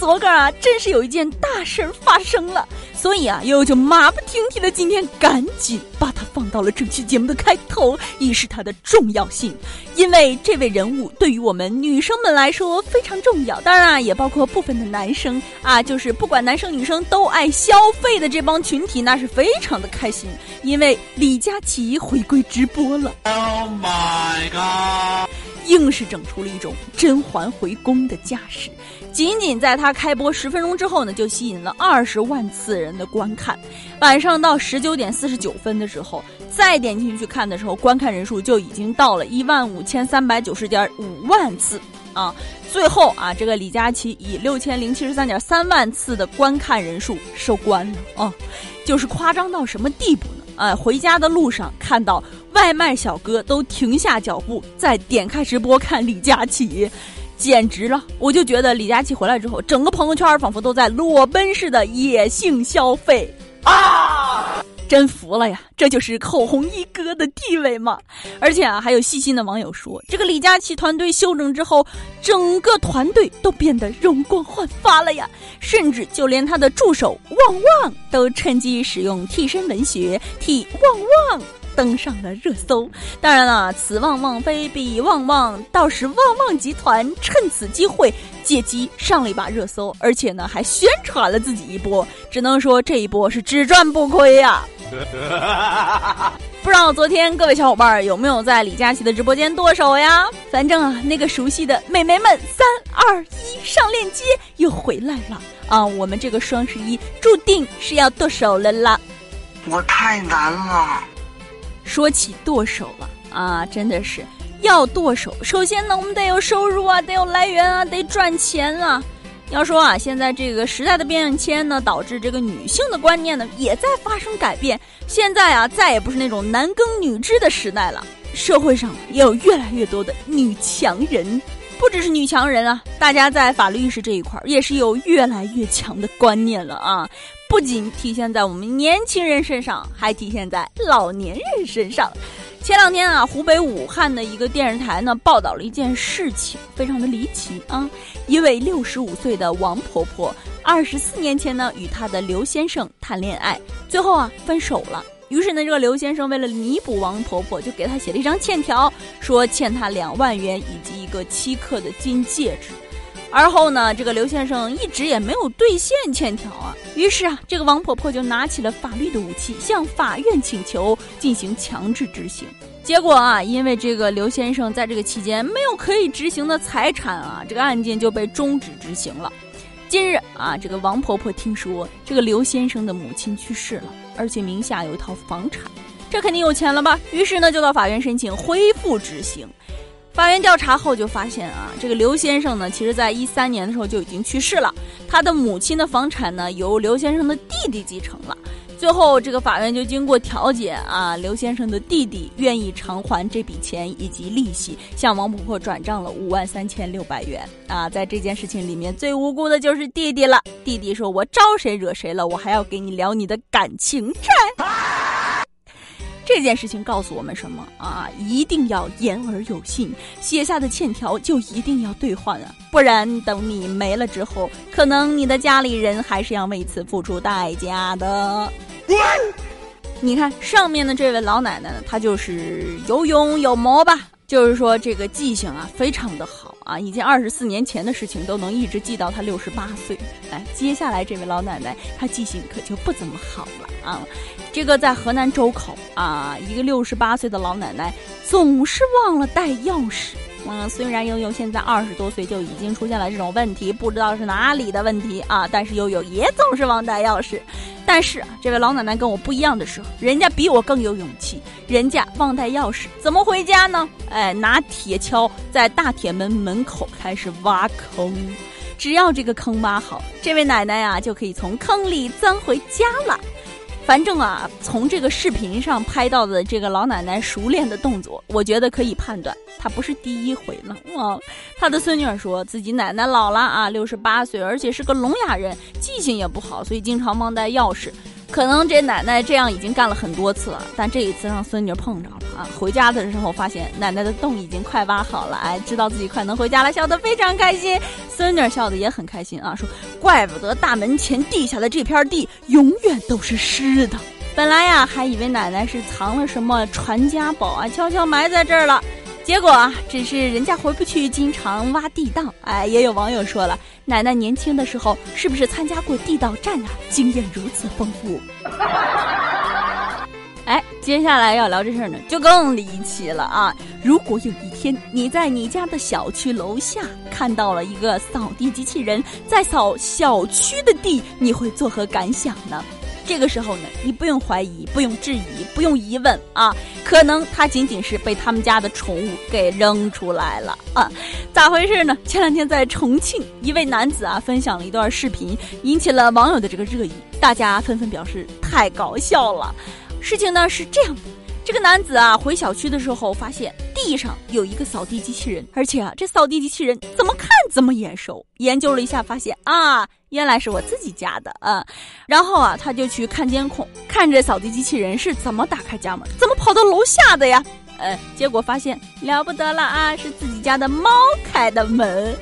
昨个啊，真是有一件大事儿发生了。所以啊，悠悠就马不停蹄的今天赶紧把它放到了这期节目的开头，以示它的重要性。因为这位人物对于我们女生们来说非常重要，当然啊，也包括部分的男生啊，就是不管男生女生都爱消费的这帮群体，那是非常的开心，因为李佳琦回归直播了。Oh my god！硬是整出了一种甄嬛回宫的架势。仅仅在他开播十分钟之后呢，就吸引了二十万次人的观看。晚上到十九点四十九分的时候，再点进去看的时候，观看人数就已经到了一万五千三百九十点五万次啊！最后啊，这个李佳琦以六千零七十三点三万次的观看人数收官了啊！就是夸张到什么地步呢？哎，回家的路上看到外卖小哥都停下脚步，在点开直播看李佳琦。简直了！我就觉得李佳琦回来之后，整个朋友圈仿佛都在裸奔似的野性消费啊！真服了呀！这就是口红一哥的地位嘛？而且啊，还有细心的网友说，这个李佳琦团队休整之后，整个团队都变得容光焕发了呀！甚至就连他的助手旺旺都趁机使用替身文学替旺旺。登上了热搜。当然了，此旺旺非彼旺旺，倒是旺旺集团趁此机会借机上了一把热搜，而且呢还宣传了自己一波。只能说这一波是只赚不亏呀。不知道昨天各位小伙伴有没有在李佳琦的直播间剁手呀？反正啊，那个熟悉的美眉们，三二一，上链接又回来了啊！我们这个双十一注定是要剁手了啦。我太难了。说起剁手了啊，真的是要剁手。首先呢，我们得有收入啊，得有来源啊，得赚钱啊。要说啊，现在这个时代的变迁呢，导致这个女性的观念呢也在发生改变。现在啊，再也不是那种男耕女织的时代了，社会上也有越来越多的女强人。不只是女强人啊，大家在法律意识这一块儿也是有越来越强的观念了啊！不仅体现在我们年轻人身上，还体现在老年人身上。前两天啊，湖北武汉的一个电视台呢报道了一件事情，非常的离奇啊！一位六十五岁的王婆婆，二十四年前呢与她的刘先生谈恋爱，最后啊分手了。于是呢，这个刘先生为了弥补王婆婆，就给她写了一张欠条，说欠她两万元以及一个七克的金戒指。而后呢，这个刘先生一直也没有兑现欠条啊。于是啊，这个王婆婆就拿起了法律的武器，向法院请求进行强制执行。结果啊，因为这个刘先生在这个期间没有可以执行的财产啊，这个案件就被终止执行了。近日啊，这个王婆婆听说这个刘先生的母亲去世了。而且名下有一套房产，这肯定有钱了吧？于是呢，就到法院申请恢复执行。法院调查后就发现啊，这个刘先生呢，其实在一三年的时候就已经去世了，他的母亲的房产呢，由刘先生的弟弟继承了。最后，这个法院就经过调解啊，刘先生的弟弟愿意偿还这笔钱以及利息，向王婆婆转账了五万三千六百元啊。在这件事情里面，最无辜的就是弟弟了。弟弟说：“我招谁惹谁了？我还要给你聊你的感情债。”这件事情告诉我们什么啊？一定要言而有信，写下的欠条就一定要兑换啊，不然等你没了之后，可能你的家里人还是要为此付出代价的。你看上面的这位老奶奶呢，她就是有勇有谋吧。就是说，这个记性啊，非常的好啊，已经二十四年前的事情都能一直记到她六十八岁。哎，接下来这位老奶奶，她记性可就不怎么好了啊。这个在河南周口啊，一个六十八岁的老奶奶总是忘了带钥匙。嗯，虽然悠悠现在二十多岁就已经出现了这种问题，不知道是哪里的问题啊，但是悠悠也总是忘带钥匙。但是这位老奶奶跟我不一样的时候，人家比我更有勇气。人家忘带钥匙，怎么回家呢？哎，拿铁锹在大铁门门口开始挖坑。只要这个坑挖好，这位奶奶啊就可以从坑里钻回家了。反正啊，从这个视频上拍到的这个老奶奶熟练的动作，我觉得可以判断，她不是第一回了啊。她的孙女儿说自己奶奶老了啊，六十八岁，而且是个聋哑人，记性也不好，所以经常忘带钥匙。可能这奶奶这样已经干了很多次了，但这一次让孙女碰着了啊！回家的时候发现奶奶的洞已经快挖好了，哎，知道自己快能回家了，笑得非常开心。孙女笑得也很开心啊，说怪不得大门前地下的这片地永远都是湿的。本来呀，还以为奶奶是藏了什么传家宝啊，悄悄埋在这儿了。结果啊，只是人家回不去，经常挖地道。哎，也有网友说了，奶奶年轻的时候是不是参加过地道战啊？经验如此丰富。哎，接下来要聊这事儿呢，就更离奇了啊！如果有一天你在你家的小区楼下看到了一个扫地机器人在扫小区的地，你会作何感想呢？这个时候呢，你不用怀疑，不用质疑，不用疑问啊，可能他仅仅是被他们家的宠物给扔出来了啊，咋回事呢？前两天在重庆，一位男子啊分享了一段视频，引起了网友的这个热议，大家纷纷表示太搞笑了。事情呢是这样的。这个男子啊，回小区的时候发现地上有一个扫地机器人，而且啊，这扫地机器人怎么看怎么眼熟。研究了一下，发现啊，原来是我自己家的啊。然后啊，他就去看监控，看这扫地机器人是怎么打开家门，怎么跑到楼下的呀？呃，结果发现了不得了啊，是自己家的猫开的门。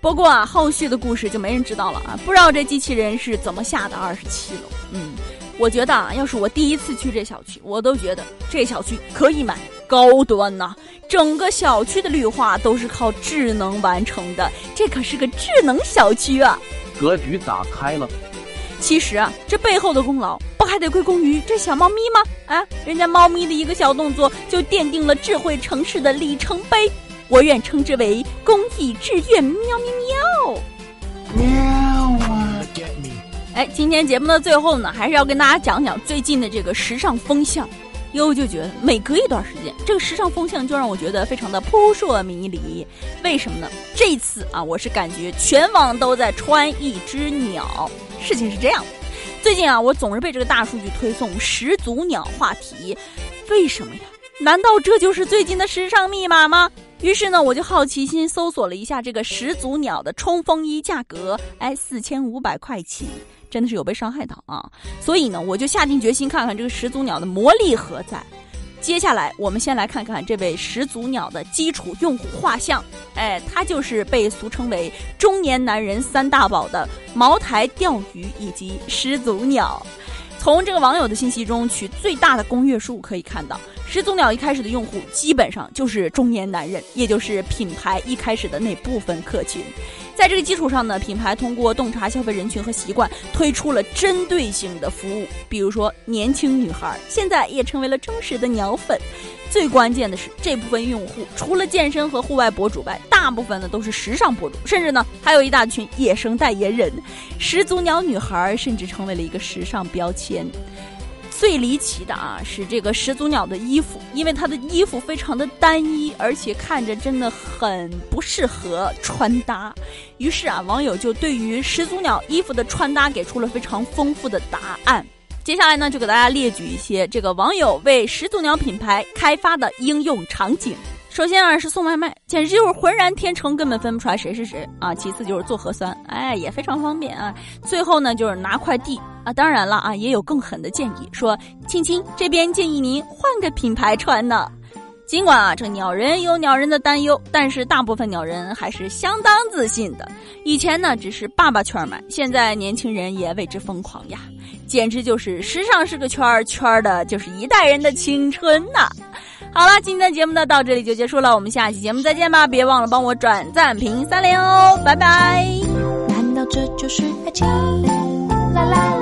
不过啊，后续的故事就没人知道了啊，不知道这机器人是怎么下的二十七楼。嗯。我觉得啊，要是我第一次去这小区，我都觉得这小区可以买高端呐。整个小区的绿化都是靠智能完成的，这可是个智能小区啊！格局打开了。其实啊，这背后的功劳不还得归功于这小猫咪吗？啊，人家猫咪的一个小动作就奠定了智慧城市的里程碑，我愿称之为公益志愿喵喵喵。喵啊！哎，今天节目的最后呢，还是要跟大家讲讲最近的这个时尚风向。悠悠就觉得每隔一段时间，这个时尚风向就让我觉得非常的扑朔迷离。为什么呢？这次啊，我是感觉全网都在穿一只鸟。事情是这样，最近啊，我总是被这个大数据推送始祖鸟话题。为什么呀？难道这就是最近的时尚密码吗？于是呢，我就好奇心搜索了一下这个始祖鸟的冲锋衣价格，哎，四千五百块起，真的是有被伤害到啊！所以呢，我就下定决心看看这个始祖鸟的魔力何在。接下来，我们先来看看这位始祖鸟的基础用户画像，哎，他就是被俗称为中年男人三大宝的茅台钓鱼以及始祖鸟。从这个网友的信息中取最大的公约数可以看到。始祖鸟一开始的用户基本上就是中年男人，也就是品牌一开始的那部分客群。在这个基础上呢，品牌通过洞察消费人群和习惯，推出了针对性的服务。比如说，年轻女孩现在也成为了忠实的鸟粉。最关键的是，这部分用户除了健身和户外博主外，大部分呢都是时尚博主，甚至呢还有一大群野生代言人。始祖鸟女孩甚至成为了一个时尚标签。最离奇的啊，是这个始祖鸟的衣服，因为它的衣服非常的单一，而且看着真的很不适合穿搭。于是啊，网友就对于始祖鸟衣服的穿搭给出了非常丰富的答案。接下来呢，就给大家列举一些这个网友为始祖鸟品牌开发的应用场景。首先啊是送外卖，简直就是浑然天成，根本分不出来谁是谁啊。其次就是做核酸，哎，也非常方便啊。最后呢就是拿快递啊。当然了啊，也有更狠的建议，说亲亲这边建议您换个品牌穿呢。尽管啊这鸟人有鸟人的担忧，但是大部分鸟人还是相当自信的。以前呢只是爸爸圈买，现在年轻人也为之疯狂呀，简直就是时尚是个圈儿，圈儿的就是一代人的青春呐。好了，今天的节目呢到这里就结束了，我们下期节目再见吧！别忘了帮我转赞、评三连哦，拜拜。难道这就是爱情？啦啦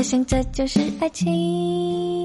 我想这就是爱情。